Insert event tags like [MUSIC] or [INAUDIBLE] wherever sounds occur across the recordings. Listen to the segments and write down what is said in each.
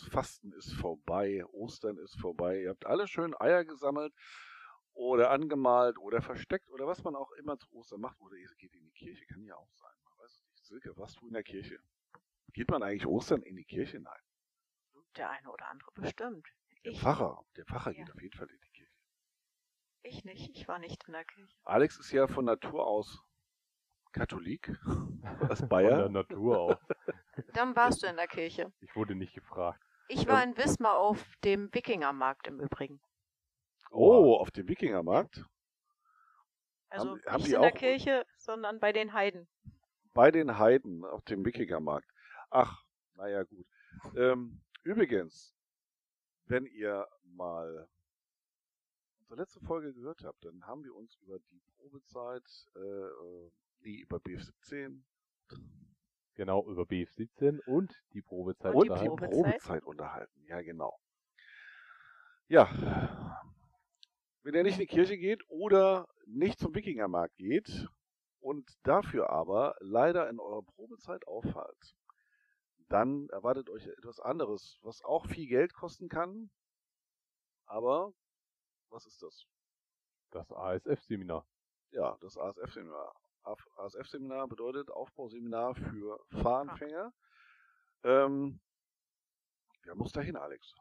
das Fasten ist vorbei, Ostern ist vorbei. Ihr habt alle schön Eier gesammelt oder angemalt oder versteckt oder was man auch immer zu Ostern macht. Oder ihr geht in die Kirche, kann ja auch sein. Man weiß es nicht. Silke, was du in der Kirche? Geht man eigentlich Ostern in die Kirche? Nein. Der eine oder andere bestimmt. Der Ich, Pfarrer, der Pfarrer Ja. geht auf jeden Fall in die Kirche. ich nicht. Ich war nicht in der Kirche. Alex ist ja von Natur aus Katholik, [LAUGHS] aus Von der Bayern. Natur aus. Dann warst du in der Kirche. Ich wurde nicht gefragt. Ich war in Wismar auf dem Wikingermarkt im Übrigen. Oh, auf dem Wikingermarkt. Also Haben- haben nicht die in der Kirche, sondern bei den Heiden. Bei den Heiden auf dem Wikingermarkt. Ach, naja, gut. Ähm, übrigens, wenn ihr mal unsere letzte Folge gehört habt, dann haben wir uns über die Probezeit, äh, äh, nee, über BF17 Genau, über BF17 und die Probezeit und die unterhalten. Probezeit. Probezeit unterhalten. Ja, genau. Ja, wenn ihr nicht in die Kirche geht oder nicht zum Wikingermarkt geht und dafür aber leider in eurer Probezeit auffallt, dann erwartet euch etwas anderes, was auch viel Geld kosten kann. Aber was ist das? Das ASF-Seminar. Ja, das ASF-Seminar. ASF-Seminar bedeutet Aufbauseminar für Fahranfänger. Ähm, wer muss da hin, Alex?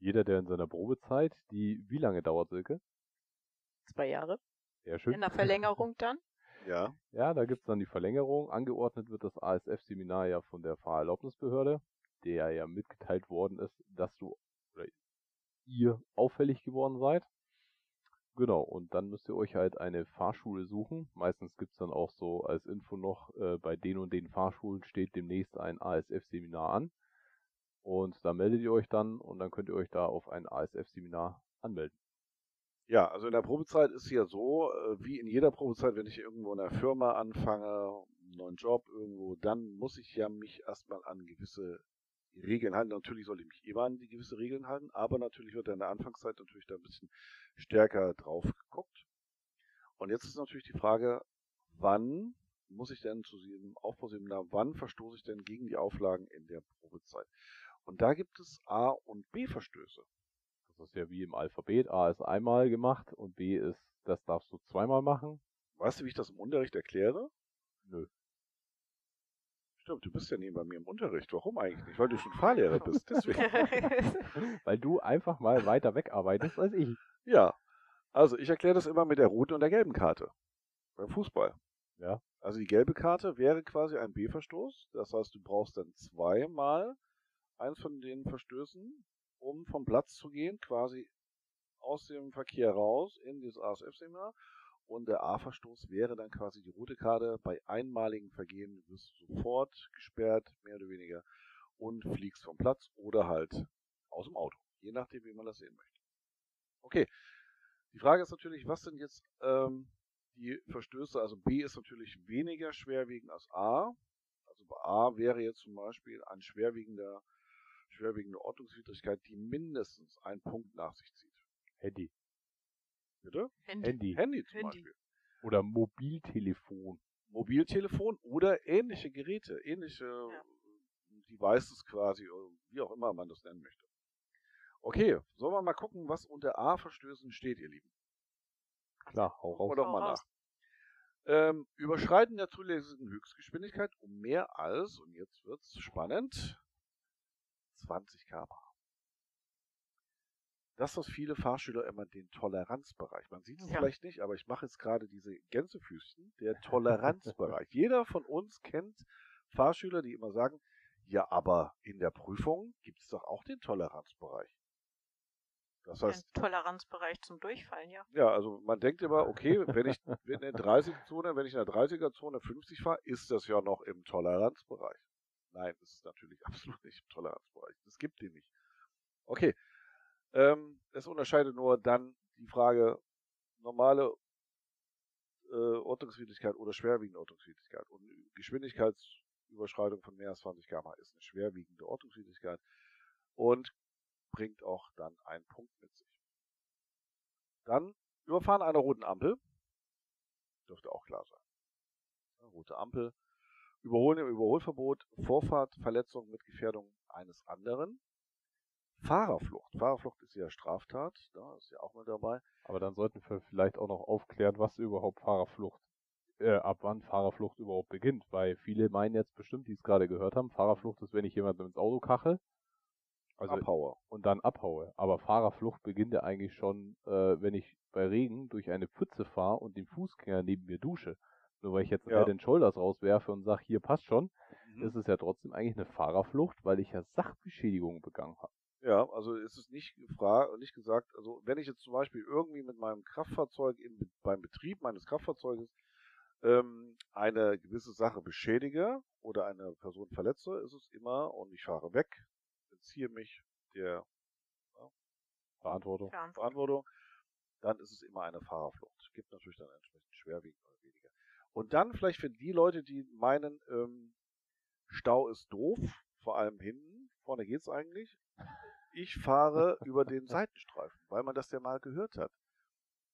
Jeder, der in seiner Probezeit, die wie lange dauert, Silke? Zwei Jahre. Sehr schön. In der Verlängerung dann. [LAUGHS] Ja, Ja, da gibt's dann die Verlängerung. Angeordnet wird das ASF-Seminar ja von der Fahrerlaubnisbehörde, der ja mitgeteilt worden ist, dass du oder ihr auffällig geworden seid. Genau, und dann müsst ihr euch halt eine Fahrschule suchen. Meistens gibt's dann auch so als Info noch, äh, bei den und den Fahrschulen steht demnächst ein ASF-Seminar an. Und da meldet ihr euch dann und dann könnt ihr euch da auf ein ASF-Seminar anmelden. Ja, also in der Probezeit ist ja so, äh, wie in jeder Probezeit, wenn ich irgendwo in einer Firma anfange, einen neuen Job irgendwo, dann muss ich ja mich erstmal an gewisse Regeln halten. Natürlich soll ich mich immer an die gewisse Regeln halten, aber natürlich wird in der Anfangszeit natürlich da ein bisschen stärker drauf geguckt. Und jetzt ist natürlich die Frage, wann muss ich denn zu diesem Aufbauseminar, wann verstoße ich denn gegen die Auflagen in der Probezeit? Und da gibt es A- und B-Verstöße. Das ist ja wie im Alphabet. A ist einmal gemacht und B ist, das darfst du zweimal machen. Weißt du, wie ich das im Unterricht erkläre? Nö. Stimmt, du bist ja neben bei mir im Unterricht. Warum eigentlich nicht? Weil du schon Fahrlehrer bist. Deswegen. [LAUGHS] Weil du einfach mal weiter wegarbeitest als ich. ja. Also, ich erkläre das immer mit der roten und der gelben Karte. Beim Fußball. Ja. Also, die gelbe Karte wäre quasi ein B-Verstoß. Das heißt, du brauchst dann zweimal eins von den Verstößen, um vom Platz zu gehen, quasi aus dem Verkehr raus in dieses ASF-Seminar. Und der A-Verstoß wäre dann quasi die rote Karte. Bei einmaligen Vergehen wirst du sofort gesperrt, mehr oder weniger, und fliegst vom Platz oder halt aus dem Auto. Je nachdem, wie man das sehen möchte. Okay. Die Frage ist natürlich, was sind jetzt ähm, die Verstöße? Also B ist natürlich weniger schwerwiegend als A. Also bei A wäre jetzt zum Beispiel ein schwerwiegender, schwerwiegende Ordnungswidrigkeit, die mindestens einen Punkt nach sich zieht. Handy. Bitte? Handy. Handy. Handy zum Handy. Beispiel. Oder Mobiltelefon. Mobiltelefon oder ähnliche Geräte, ähnliche Devices quasi, oder wie auch immer man das nennen möchte. Okay, sollen wir mal gucken, was unter A-Verstößen steht, ihr Lieben? Klar, hau raus. doch mal raus. nach. Ähm, Überschreiten der zulässigen Höchstgeschwindigkeit um mehr als, und jetzt wird's spannend, 20 km Das, was viele Fahrschüler immer den Toleranzbereich, man sieht es Ja. vielleicht nicht, aber ich mache jetzt gerade diese Gänsefüßchen, der Toleranzbereich. [LAUGHS] Jeder von uns kennt Fahrschüler, die immer sagen, ja, aber in der Prüfung gibt es doch auch den Toleranzbereich. Das heißt, Ein Toleranzbereich zum Durchfallen, ja. ja, also man denkt immer, okay, wenn ich in der 30-Zone, wenn ich in der 30er-Zone 50 fahre, ist das ja noch im Toleranzbereich. Nein, das ist natürlich [LAUGHS] absolut nicht im Toleranzbereich. Das gibt den nicht. Okay. Ähm, es unterscheidet nur dann die Frage normale äh, Ordnungswidrigkeit oder schwerwiegende Ordnungswidrigkeit. Und Geschwindigkeitsüberschreitung von mehr als 20 km ist eine schwerwiegende Ordnungswidrigkeit und bringt auch dann einen Punkt mit sich. Dann Überfahren einer roten Ampel. Dürfte auch klar sein. Rote Ampel. Überholen im Überholverbot, Vorfahrt, Verletzung mit Gefährdung eines anderen. Fahrerflucht. Fahrerflucht ist ja Straftat, da ist ja auch mit dabei. Aber dann sollten wir vielleicht auch noch aufklären, was überhaupt Fahrerflucht, äh, ab wann Fahrerflucht überhaupt beginnt. Weil viele meinen jetzt bestimmt, die es gerade gehört haben, Fahrerflucht ist, wenn ich jemanden ins Auto kachel. Also Abhauer. und dann abhaue. Aber Fahrerflucht beginnt ja eigentlich schon, äh, wenn ich bei Regen durch eine Pfütze fahre und den Fußgänger neben mir dusche. Nur weil ich jetzt Ja. ja. den Shoulders rauswerfe und sage, hier passt schon, Mhm. ist es ja trotzdem eigentlich eine Fahrerflucht, weil ich ja Sachbeschädigung begangen habe. Ja, also es ist nicht gefragt, nicht gesagt, also wenn ich jetzt zum Beispiel irgendwie mit meinem Kraftfahrzeug im, Be- beim Betrieb meines Kraftfahrzeuges ähm, eine gewisse Sache beschädige oder eine Person verletze, ist es immer und ich fahre weg, entziehe mich der Verantwortung. Verantwortung. Verantwortung, dann ist es immer eine Fahrerflucht. Gibt natürlich dann entsprechend schwerwiegend oder weniger. Und dann vielleicht für die Leute, die meinen, ähm, Stau ist doof, vor allem hinten, vorne geht's eigentlich. Ich fahre über den Seitenstreifen, weil man das ja mal gehört hat.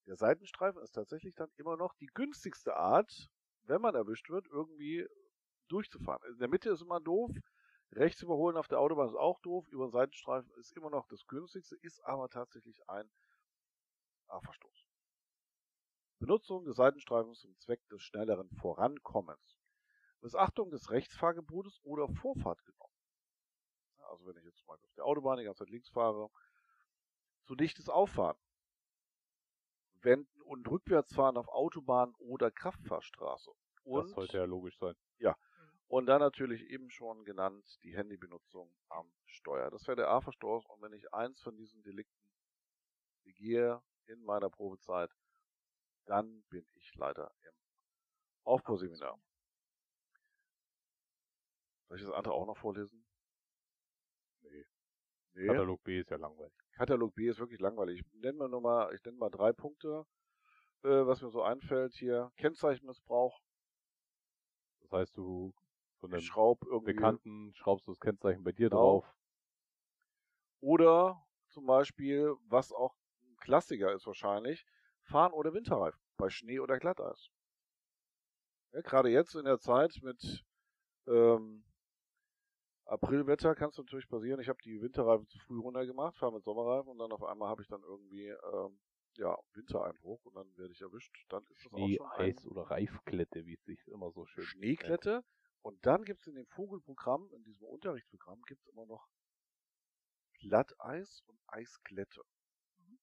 Der Seitenstreifen ist tatsächlich dann immer noch die günstigste Art, wenn man erwischt wird, irgendwie durchzufahren. In der Mitte ist immer doof. Rechts überholen auf der Autobahn ist auch doof. Über den Seitenstreifen ist immer noch das günstigste, ist aber tatsächlich ein A-Verstoß. Benutzung des Seitenstreifens zum Zweck des schnelleren Vorankommens. Missachtung des Rechtsfahrgebotes oder Vorfahrt genommen. Ja, Also wenn ich jetzt mal auf der Autobahn die ganze Zeit links fahre, zu dichtes Auffahren. Wenden und Rückwärtsfahren auf Autobahn oder Kraftfahrstraße. Und, das sollte ja logisch sein. und dann natürlich eben schon genannt die Handybenutzung am Steuer. Das wäre der A-Verstoß. Und wenn ich eins von diesen Delikten begehe in meiner Probezeit, dann bin ich leider im Aufbauseminar. Soll ich das andere auch noch vorlesen? Nee. Nee. Katalog B ist ja langweilig. Katalog B ist wirklich langweilig. Ich nenne mal nur mal, ich nenne mal drei Punkte, äh, was mir so einfällt hier. Kennzeichenmissbrauch. Das heißt, du von einem schraub irgendwie. Bekannten schraubst du das Kennzeichen bei dir Genau. drauf. Oder zum Beispiel, was auch ein Klassiker ist wahrscheinlich, Fahren oder Winterreifen bei Schnee oder Glatteis. Ja, Gerade jetzt in der Zeit mit ähm, Aprilwetter kann es natürlich passieren. Ich habe die Winterreifen zu früh runtergemacht, fahre mit Sommerreifen und dann auf einmal habe ich dann irgendwie ähm, ja, Wintereinbruch und dann werde ich erwischt. Dann ist das auch Schnee, schon ein Eis oder Reifklette, wie es sich immer so schön Schneeklette. Und dann gibt es in dem Vogelprogramm, in diesem Unterrichtsprogramm, gibt es immer noch Glatteis und Eisklette. Mhm.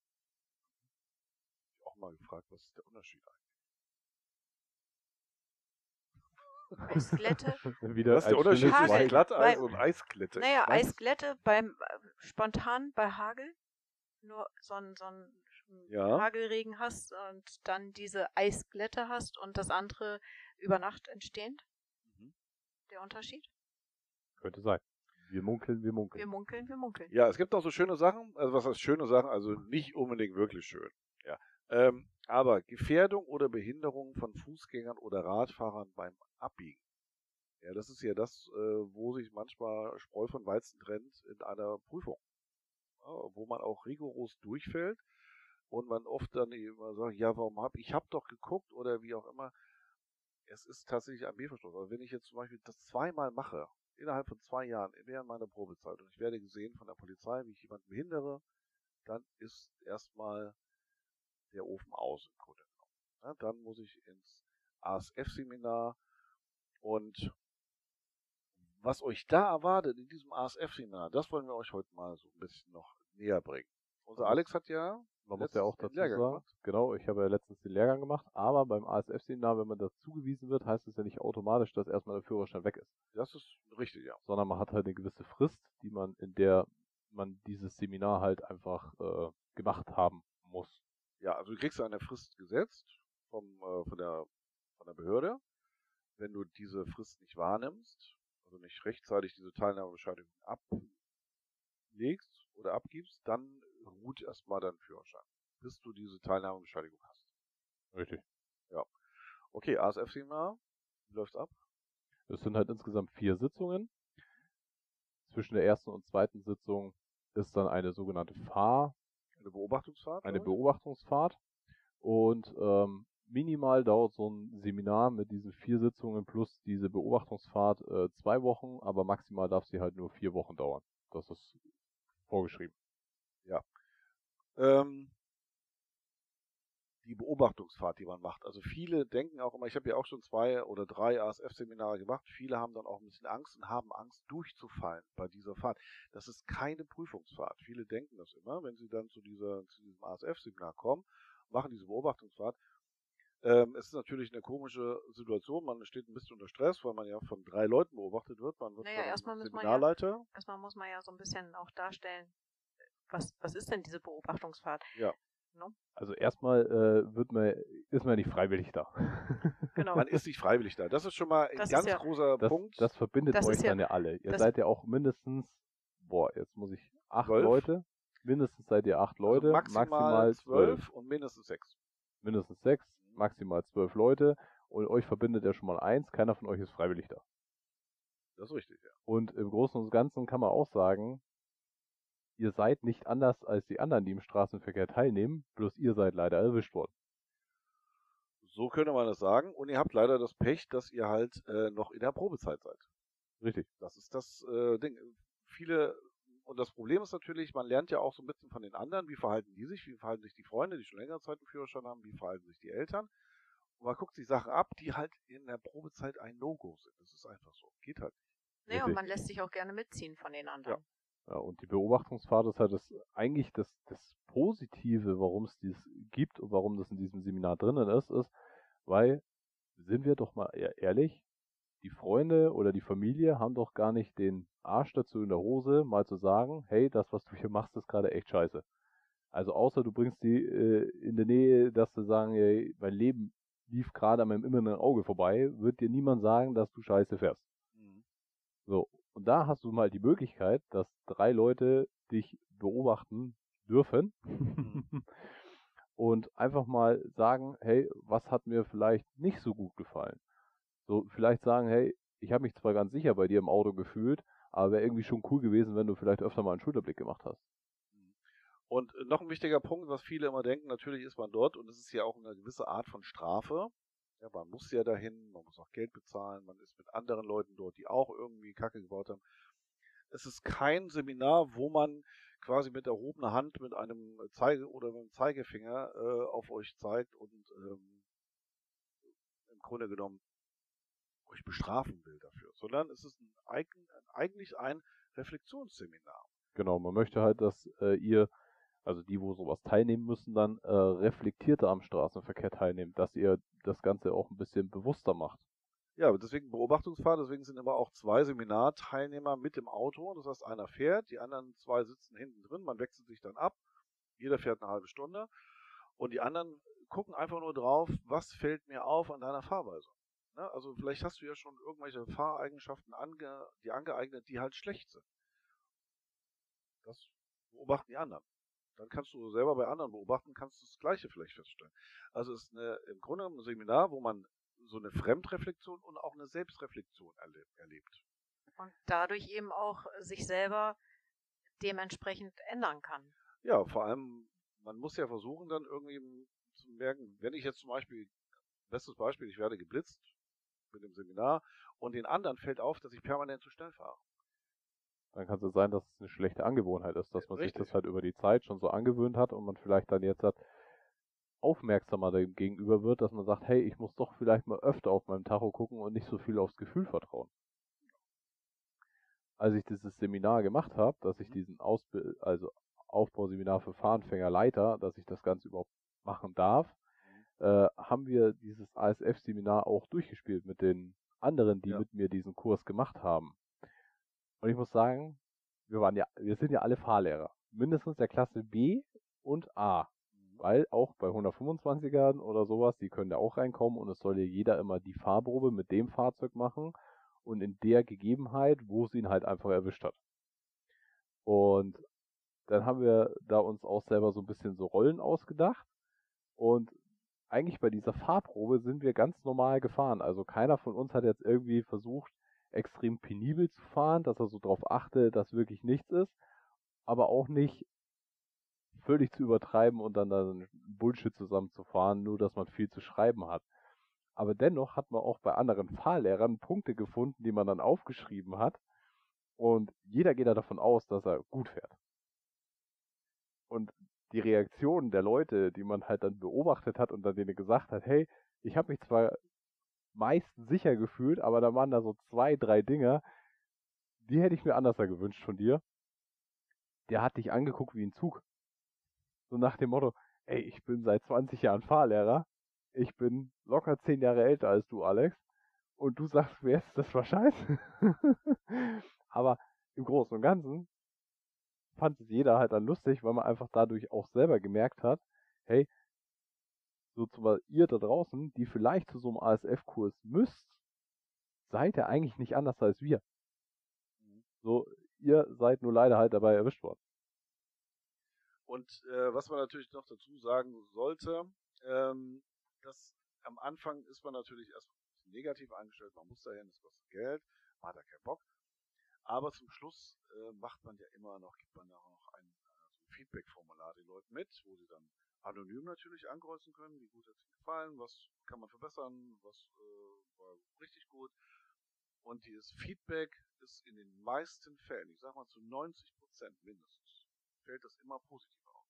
Ich auch mal gefragt, was ist der Unterschied eigentlich? Eisglätte. [LAUGHS] Wieder was ist der ein Unterschied zwischen Glatteis Bei- und Eisklette? Naja, Ich weiß- Eisglätte beim äh, spontan bei Hagel. Nur so einen so einen Ja. Hagelregen hast und dann diese Eisglätte hast und das andere über Nacht entstehend. Mhm. Der Unterschied? Könnte sein. Wir munkeln, wir munkeln. Wir munkeln, wir munkeln. Ja, es gibt auch so schöne Sachen, also was heißt schöne Sachen, also nicht unbedingt wirklich schön. Ja. Ähm, aber Gefährdung oder Behinderung von Fußgängern oder Radfahrern beim Abbiegen. Ja, das ist ja das, äh, wo sich manchmal Spreu von Weizen trennt in einer Prüfung. Ja, wo man auch rigoros durchfällt und man oft dann immer sagt, ja, warum hab ich hab doch geguckt oder wie auch immer. Es ist tatsächlich ein B-Verstoß. Also wenn ich jetzt zum Beispiel das zweimal mache, innerhalb von zwei Jahren, während meiner Probezeit, und ich werde gesehen von der Polizei, wie ich jemanden behindere, dann ist erstmal der Ofen aus im Grunde genommen. Ja, dann muss ich ins ASF-Seminar und was euch da erwartet in diesem ASF-Seminar, das wollen wir euch heute mal so ein bisschen noch näher bringen. Unser Alex hat ja Man muss ja auch dazu Lehrgang sagen, gemacht. genau, ich habe ja letztens den Lehrgang gemacht, aber beim ASF-Seminar, wenn man das zugewiesen wird, heißt es ja nicht automatisch, dass erstmal der Führerschein weg ist, Das ist richtig, ja. sondern man hat halt eine gewisse Frist, die man, in der man dieses Seminar halt einfach äh, gemacht haben muss. Ja, also du kriegst eine Frist gesetzt vom, äh, von, der, von der Behörde. Wenn du diese Frist nicht wahrnimmst, also nicht rechtzeitig diese Teilnahmebescheinigung ablegst oder abgibst, dann ruht erstmal dein Führerschein, bis du diese Teilnahmebescheinigung hast. Richtig. Okay, ASF-Seminar, wie läuft's ab? Es sind halt insgesamt vier Sitzungen. Zwischen der ersten und zweiten Sitzung ist dann eine sogenannte Fahr, Eine Beobachtungsfahrt? eine? Beobachtungsfahrt. Und ähm, minimal dauert so ein Seminar mit diesen vier Sitzungen plus diese Beobachtungsfahrt äh, zwei Wochen, aber maximal darf sie halt nur vier Wochen dauern. Das ist vorgeschrieben. Ähm, die Beobachtungsfahrt, die man macht. Also viele denken auch immer, ich habe ja auch schon zwei oder drei ASF-Seminare gemacht, viele haben dann auch ein bisschen Angst und haben Angst durchzufallen bei dieser Fahrt. Das ist keine Prüfungsfahrt. Viele denken das immer, wenn sie dann zu, dieser, zu diesem ASF-Seminar kommen, machen diese Beobachtungsfahrt. Ähm, es ist natürlich eine komische Situation, man steht ein bisschen unter Stress, weil man ja von drei Leuten beobachtet wird. Man wird Naja, erstmal muss man ja- Seminarleiter. Erstmal muss man ja so ein bisschen auch darstellen, was, was ist denn diese Beobachtungsfahrt? Also erstmal äh, wird man, ist man nicht freiwillig da. Genau. Man ist nicht freiwillig da. Das ist schon mal ein Das ganz ja- großer Das, Punkt. das verbindet Das euch ja- dann ja alle. Ihr seid ja auch mindestens, boah, jetzt muss ich, acht Zwölf? Leute. Mindestens seid ihr acht Leute, also maximal zwölf und mindestens sechs. Mindestens sechs, maximal zwölf Leute. Und euch verbindet ja schon mal eins, keiner von euch ist freiwillig da. Das ist richtig, ja. Und im Großen und Ganzen kann man auch sagen, ihr seid nicht anders als die anderen, die im Straßenverkehr teilnehmen, bloß ihr seid leider erwischt worden. So könnte man das sagen. Und ihr habt leider das Pech, dass ihr halt äh, noch in der Probezeit seid. Richtig. Das ist das äh, Ding. Viele, und das Problem ist natürlich, man lernt ja auch so ein bisschen von den anderen, wie verhalten die sich, wie verhalten sich die Freunde, die schon längere Zeit einen Führerschein haben, wie verhalten sich die Eltern. Und man guckt sich Sachen ab, die halt in der Probezeit ein No-Go sind. Das ist einfach so. Geht halt nicht. Nee, und man lässt sich auch gerne mitziehen von den anderen. Ja, und die Beobachtungsfahrt ist halt das, eigentlich das, das Positive, warum es dies gibt und warum das in diesem Seminar drinnen ist, ist, weil, sind wir doch mal eher ehrlich, die Freunde oder die Familie haben doch gar nicht den Arsch dazu in der Hose, mal zu sagen, hey, das, was du hier machst, ist gerade echt scheiße. Also außer du bringst die äh, in der Nähe, dass sie sagen, hey, mein Leben lief gerade an meinem inneren Auge vorbei, wird dir niemand sagen, dass du scheiße fährst. Mhm. So, und da hast du mal die Möglichkeit, dass drei Leute dich beobachten dürfen [LAUGHS] und einfach mal sagen, hey, was hat mir vielleicht nicht so gut gefallen? So, vielleicht sagen, hey, ich habe mich zwar ganz sicher bei dir im Auto gefühlt, aber wäre irgendwie schon cool gewesen, wenn du vielleicht öfter mal einen Schulterblick gemacht hast. Und äh, noch ein wichtiger Punkt, was viele immer denken, natürlich ist man dort und es ist ja auch eine gewisse Art von Strafe. Ja, man muss ja dahin, man muss auch Geld bezahlen, man ist mit anderen Leuten dort, die auch irgendwie Kacke gebaut haben. Es ist kein Seminar, wo man quasi mit erhobener Hand mit einem Zeige oder mit einem Zeigefinger äh, auf euch zeigt und ähm, im Grunde genommen euch bestrafen will dafür, sondern es ist ein, eigen- eigentlich ein Reflexionsseminar. Genau, man möchte halt, dass äh, ihr, also die, wo sowas teilnehmen müssen, dann äh, reflektierter am Straßenverkehr teilnehmen, dass ihr das Ganze auch ein bisschen bewusster macht. Ja, deswegen Beobachtungsfahrt, deswegen sind immer auch zwei Seminarteilnehmer mit im Auto. Das heißt, einer fährt, die anderen zwei sitzen hinten drin, man wechselt sich dann ab. Jeder fährt eine halbe Stunde. Und die anderen gucken einfach nur drauf, was fällt mir auf an deiner Fahrweise. Ne? Also vielleicht hast du ja schon irgendwelche Fahreigenschaften ange, die angeeignet, die halt schlecht sind. Das beobachten die anderen. Dann kannst du selber bei anderen beobachten, kannst du das Gleiche vielleicht feststellen. Also es ist eine, im Grunde ein Seminar, wo man so eine Fremdreflexion und auch eine Selbstreflexion erleb erlebt. Und dadurch eben auch sich selber dementsprechend ändern kann. Ja, vor allem, man muss ja versuchen, dann irgendwie zu merken, wenn ich jetzt zum Beispiel, bestes Beispiel, ich werde geblitzt mit dem Seminar und den anderen fällt auf, dass ich permanent zu schnell fahre. Dann kann es sein, dass es eine schlechte Angewohnheit ist, dass man sich Richtig. das halt über die Zeit schon so angewöhnt hat und man vielleicht dann jetzt hat, aufmerksamer dem gegenüber wird, dass man sagt, hey, ich muss doch vielleicht mal öfter auf meinem Tacho gucken und nicht so viel aufs Gefühl vertrauen. Als ich dieses Seminar gemacht habe, dass ich diesen Ausbild also Aufbauseminar für Fahranfänger Leiter, dass ich das Ganze überhaupt machen darf, äh, haben wir dieses ASF-Seminar auch durchgespielt mit den anderen, die Ja. mit mir diesen Kurs gemacht haben. Und ich muss sagen, wir waren ja, wir sind ja alle Fahrlehrer. Mindestens der Klasse B und A. Weil auch bei 125ern oder sowas, die können ja auch reinkommen und es soll ja jeder immer die Fahrprobe mit dem Fahrzeug machen und in der Gegebenheit, wo es ihn halt einfach erwischt hat. Und dann haben wir da uns auch selber so ein bisschen so Rollen ausgedacht und eigentlich bei dieser Fahrprobe sind wir ganz normal gefahren. Also keiner von uns hat jetzt irgendwie versucht, extrem penibel zu fahren, dass er so drauf achte, dass wirklich nichts ist, aber auch nicht völlig zu übertreiben und dann dann Bullshit zusammenzufahren, nur dass man viel zu schreiben hat. Aber dennoch hat man auch bei anderen Fahrlehrern Punkte gefunden, die man dann aufgeschrieben hat. Und jeder geht da davon aus, dass er gut fährt. Und die Reaktionen der Leute, die man halt dann beobachtet hat und dann denen gesagt hat, hey, ich habe mich zwar meist sicher gefühlt, aber da waren da so zwei, drei Dinger, die hätte ich mir anders gewünscht von dir. Der hat dich angeguckt wie ein Zug. So nach dem Motto, ey, ich bin seit 20 Jahren Fahrlehrer, ich bin locker 10 Jahre älter als du, Alex, und du sagst mir jetzt, das war scheiße. [LAUGHS] aber im Großen und Ganzen fand es jeder halt dann lustig, weil man einfach dadurch auch selber gemerkt hat, hey, so zum ihr da draußen, die vielleicht zu so einem ASF-Kurs müsst, seid ihr eigentlich nicht anders als wir. Mhm. So, ihr seid nur leider halt dabei erwischt worden. Und äh, was man natürlich noch dazu sagen sollte, ähm, dass am Anfang ist man natürlich erst negativ eingestellt, man muss dahin, es kostet Geld, man hat da keinen Bock. Aber zum Schluss äh, macht man ja immer noch, gibt man ja auch noch ein, äh, so Feedback-Formular den Leuten mit, wo sie dann anonym natürlich ankreuzen können, wie gut hat es gefallen, was kann man verbessern, was äh, war richtig gut. Und dieses Feedback ist in den meisten Fällen, ich sag mal zu 90 Prozent mindestens, fällt das immer positiv auf.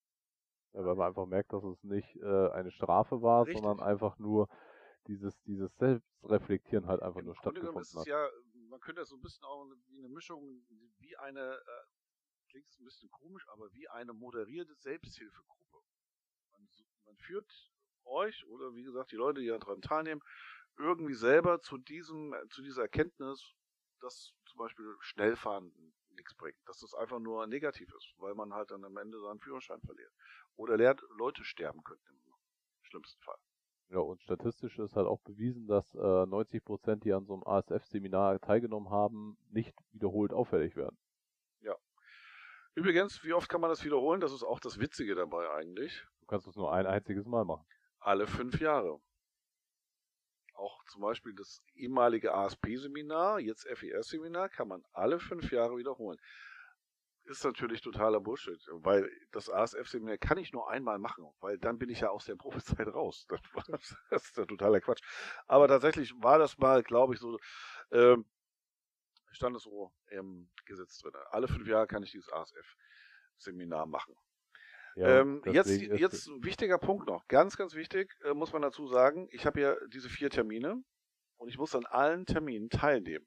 Ja, weil man einfach merkt, dass es nicht äh, eine Strafe war, Richtig. sondern einfach nur dieses, dieses Selbstreflektieren halt einfach Im nur stattgefunden ist es hat. Ja, man könnte das so ein bisschen auch wie eine Mischung, wie eine, äh, klingt es ein bisschen komisch, aber wie eine moderierte Selbsthilfegruppe. Man, führt euch oder wie gesagt die Leute, die daran teilnehmen, irgendwie selber zu diesem, zu dieser Erkenntnis, dass zum Beispiel Schnellfahren nichts bringt, dass das einfach nur negativ ist, weil man halt dann am Ende seinen Führerschein verliert. Oder lernt, Leute sterben könnten im schlimmsten Fall. Ja, und statistisch ist halt auch bewiesen, dass äh, 90 Prozent, die an so einem ASF-Seminar teilgenommen haben, nicht wiederholt auffällig werden. Ja. Übrigens, wie oft kann man das wiederholen? Das ist auch das Witzige dabei eigentlich. Du kannst es nur ein einziges Mal machen. Alle fünf Jahre. Auch zum Beispiel das ehemalige ASP-Seminar, jetzt FES-Seminar, kann man alle fünf Jahre wiederholen ist natürlich totaler Bullshit, weil das ASF-Seminar kann ich nur einmal machen, weil dann bin ich ja aus der [LAUGHS] Profizeit raus. [LAUGHS] Das, ist ja totaler Quatsch. Aber tatsächlich war das mal, glaube ich, so, ähm, stand es so im Gesetz drin. Alle fünf Jahre kann ich dieses ASF-Seminar machen. Ja, ähm, jetzt, jetzt ein wichtiger Punkt noch, ganz, ganz wichtig, äh, muss man dazu sagen, ich habe ja diese vier Termine und ich muss an allen Terminen teilnehmen.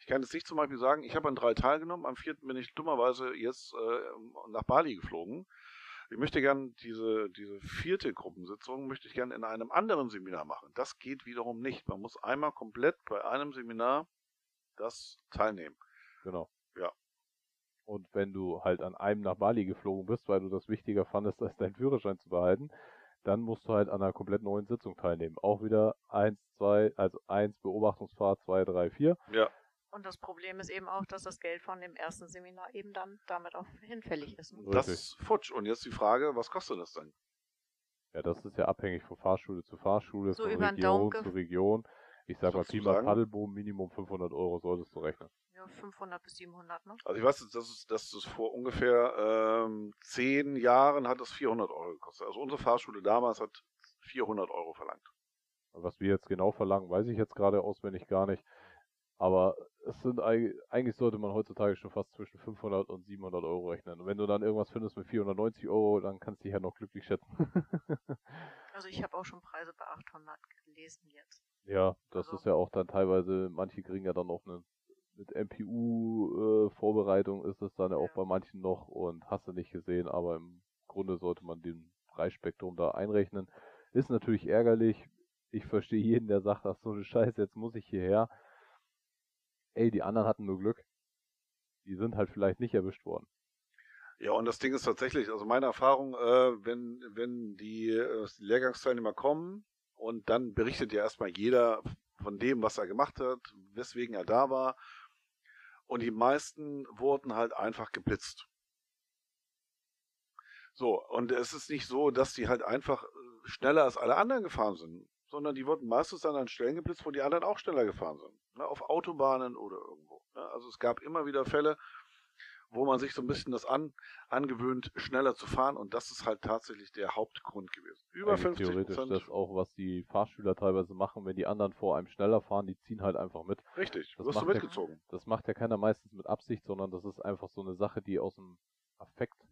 Ich kann jetzt nicht zum Beispiel sagen, ich habe an drei teilgenommen, am vierten bin ich dummerweise jetzt äh, nach Bali geflogen. Ich möchte gern diese, diese vierte Gruppensitzung möchte ich gern in einem anderen Seminar machen. Das geht wiederum nicht. Man muss einmal komplett bei einem Seminar das teilnehmen. Genau. Ja. Und wenn du halt an einem nach Bali geflogen bist, weil du das wichtiger fandest, als deinen Führerschein zu behalten, dann musst du halt an einer komplett neuen Sitzung teilnehmen. Auch wieder eins, zwei, also eins Beobachtungsfahrt, zwei, drei, vier. Ja. Und das Problem ist eben auch, dass das Geld von dem ersten Seminar eben dann damit auch [LAUGHS] hinfällig ist. Ne? Das ist futsch. Und jetzt die Frage, was kostet das denn? Ja, das ist ja abhängig von Fahrschule zu Fahrschule, so von Region zu Region. Ich sag mal, Pi mal Paddelboom, Minimum 500 Euro solltest du rechnen. Ja, 500 bis 700, ne? Also ich weiß, das ist, das ist vor ungefähr ähm, zehn Jahren hat das 400 Euro gekostet. Also unsere Fahrschule damals hat 400 Euro verlangt. Was wir jetzt genau verlangen, weiß ich jetzt gerade auswendig gar nicht. Aber es sind eigentlich sollte man heutzutage schon fast zwischen 500 und 700 Euro rechnen. Und wenn du dann irgendwas findest mit 490 Euro, dann kannst du dich ja noch glücklich schätzen. [LAUGHS] also ich habe auch schon Preise bei 800 gelesen jetzt. Ja, das also. ist ja auch dann teilweise, manche kriegen ja dann auch eine mit MPU-Vorbereitung äh, ist es dann ja auch bei manchen noch und hast du nicht gesehen, aber im Grunde sollte man den Preisspektrum da einrechnen. Ist natürlich ärgerlich. Ich verstehe jeden, der sagt, ach so eine Scheiße, jetzt muss ich hierher ey, die anderen hatten nur Glück. Die sind halt vielleicht nicht erwischt worden. Ja, und das Ding ist tatsächlich, also meine Erfahrung, äh, wenn, wenn die, äh, die Lehrgangsteilnehmer kommen und dann berichtet ja erstmal jeder von dem, was er gemacht hat, weswegen er da war. Und die meisten wurden halt einfach geblitzt. So, und es ist nicht so, dass die halt einfach äh, schneller als alle anderen gefahren sind sondern die wurden meistens dann an Stellen geblitzt, wo die anderen auch schneller gefahren sind. Ne, auf Autobahnen oder irgendwo. Ne? Also es gab immer wieder Fälle. Wo man sich so ein bisschen das an, angewöhnt, schneller zu fahren und das ist halt tatsächlich der Hauptgrund gewesen. Über Eigentlich 50 Theoretisch Prozent. das auch, was die Fahrschüler teilweise machen, wenn die anderen vor einem schneller fahren, die ziehen halt einfach mit. Richtig, Das wirst du mitgezogen. Das macht ja keiner meistens mit Absicht, sondern das ist einfach so eine Sache, die aus dem Affekt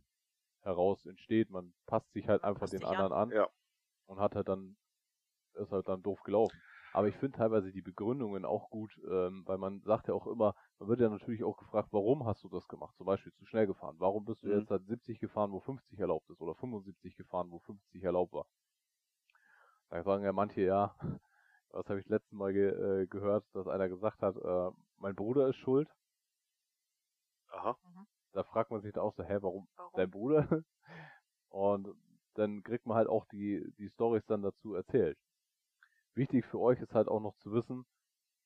heraus entsteht. Man passt sich halt einfach passt den sich an. anderen an Ja. und hat halt dann, ist halt dann doof gelaufen. Aber ich finde teilweise die Begründungen auch gut, ähm, weil man sagt ja auch immer, man wird ja natürlich auch gefragt, warum hast du das gemacht? Zum Beispiel zu schnell gefahren. Warum bist du Mhm. jetzt halt 70 gefahren, wo 50 erlaubt ist? Oder 75 gefahren, wo 50 erlaubt war? Da sagen ja manche, ja, [LAUGHS] was habe ich letzten Mal ge äh, gehört, dass einer gesagt hat, äh, mein Bruder ist schuld. Aha. Da fragt man sich da auch so, hä, warum Warum? dein Bruder? [LAUGHS] Und dann kriegt man halt auch die, die Stories dann dazu erzählt. Wichtig für euch ist halt auch noch zu wissen,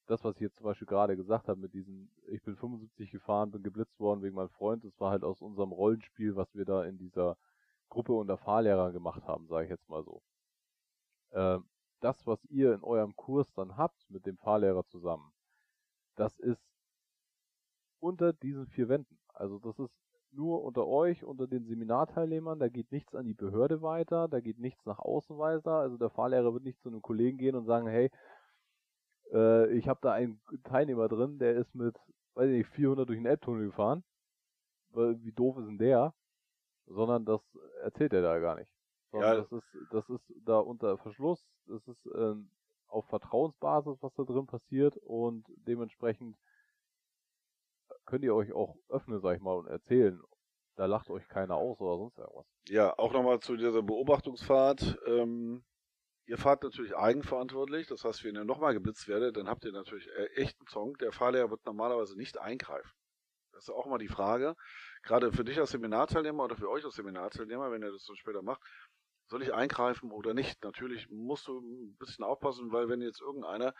das, was ich jetzt zum Beispiel gerade gesagt habe, mit diesem, ich bin 75 gefahren, bin geblitzt worden wegen meinem Freund, das war halt aus unserem Rollenspiel, was wir da in dieser Gruppe unter Fahrlehrern gemacht haben, sage ich jetzt mal so. Ähm, das, was ihr in eurem Kurs dann habt mit dem Fahrlehrer zusammen, das ist unter diesen vier Wänden. Also das ist nur unter euch, unter den Seminarteilnehmern, da geht nichts an die Behörde weiter, da geht nichts nach außen weiter. Also der Fahrlehrer wird nicht zu einem Kollegen gehen und sagen, hey, äh, ich habe da einen Teilnehmer drin, der ist mit, weiß ich nicht, 400 durch den Elbtunnel gefahren. Weil, Wie doof ist denn der? Sondern das erzählt er da gar nicht. Sondern Ja. das ist, das ist da unter Verschluss, das ist ähm, auf Vertrauensbasis, was da drin passiert und dementsprechend könnt ihr euch auch öffnen, sag ich mal, und erzählen. Da lacht euch keiner aus oder sonst irgendwas. Ja, auch nochmal zu dieser Beobachtungsfahrt. Ähm, ihr fahrt natürlich eigenverantwortlich. Das heißt, wenn ihr nochmal geblitzt werdet, dann habt ihr natürlich äh, echt einen Song. Der Fahrlehrer wird normalerweise nicht eingreifen. Das ist auch mal die Frage. Gerade für dich als Seminarteilnehmer oder für euch als Seminarteilnehmer, wenn ihr das so später macht, soll ich eingreifen oder nicht? Natürlich musst du ein bisschen aufpassen, weil wenn jetzt irgendeiner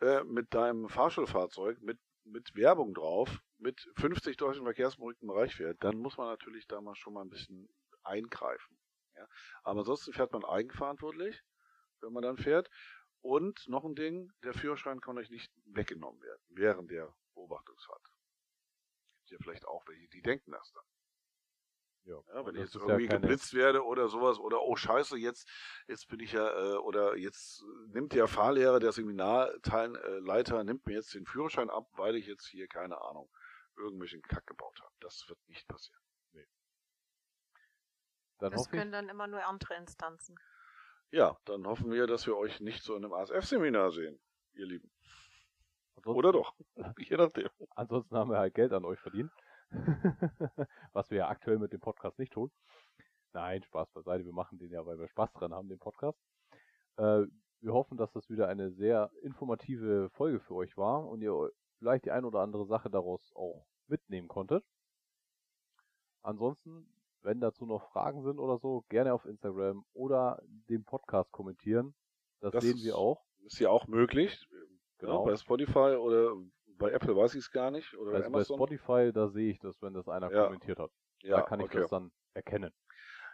äh, mit deinem Fahrschulfahrzeug mit, mit Werbung drauf mit 50 durch den verkehrsberuhigten Bereich fährt, dann muss man natürlich da mal schon mal ein bisschen eingreifen. Ja? Aber ansonsten fährt man eigenverantwortlich, wenn man dann fährt. Und noch ein Ding, der Führerschein kann euch nicht weggenommen werden während der Beobachtungsfahrt. Gibt ja vielleicht auch welche, die denken das dann. Ja, wenn und ich jetzt ja irgendwie keine- geblitzt werde oder sowas oder oh scheiße, jetzt jetzt bin ich ja äh, oder jetzt nimmt der Fahrlehrer, der Seminarleiter nimmt mir jetzt den Führerschein ab, weil ich jetzt hier keine Ahnung irgendwelchen Kack gebaut habe. Das wird nicht passieren. Dann Das hoffe ich, können dann immer nur andere Instanzen. Ja, dann hoffen wir, dass wir euch nicht so in einem ASF-Seminar sehen, ihr Lieben. ansonsten, Oder doch? [LAUGHS] Je nachdem. ansonsten haben wir halt Geld an euch verdient. [LAUGHS] Was wir ja aktuell mit dem Podcast nicht tun. Nein, Spaß beiseite. Wir machen den ja, weil wir Spaß dran haben, den Podcast. Äh, wir hoffen, dass das wieder eine sehr informative Folge für euch war und ihr vielleicht die ein oder andere Sache daraus auch mitnehmen konntet. Ansonsten, wenn dazu noch Fragen sind oder so, gerne auf Instagram oder den Podcast kommentieren. Das, Das sehen ist- wir auch. Ist ja auch möglich. Genau. Ja, bei Spotify oder bei Apple weiß ich es gar nicht. Oder Also bei Amazon. Spotify, da sehe ich das, wenn das einer Ja. kommentiert hat. ja, da kann ich okay. das dann erkennen.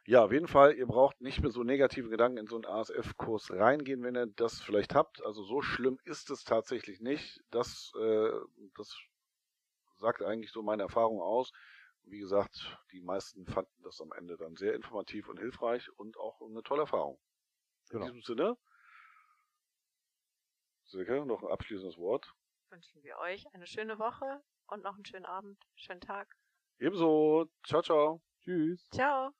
Ja, auf jeden Fall, ihr braucht nicht mit so negativen Gedanken in so einen ASF-Kurs reingehen, wenn ihr das vielleicht habt. Also so schlimm ist es tatsächlich nicht. Das, äh, das sagt eigentlich so meine Erfahrung aus. Wie gesagt, die meisten fanden das am Ende dann sehr informativ und hilfreich und auch eine tolle Erfahrung. Genau. In diesem Sinne, Silke, noch ein abschließendes Wort. Wünschen wir euch eine schöne Woche und noch einen schönen Abend, schönen Tag. Ebenso, ciao, ciao. Tschüss. Ciao.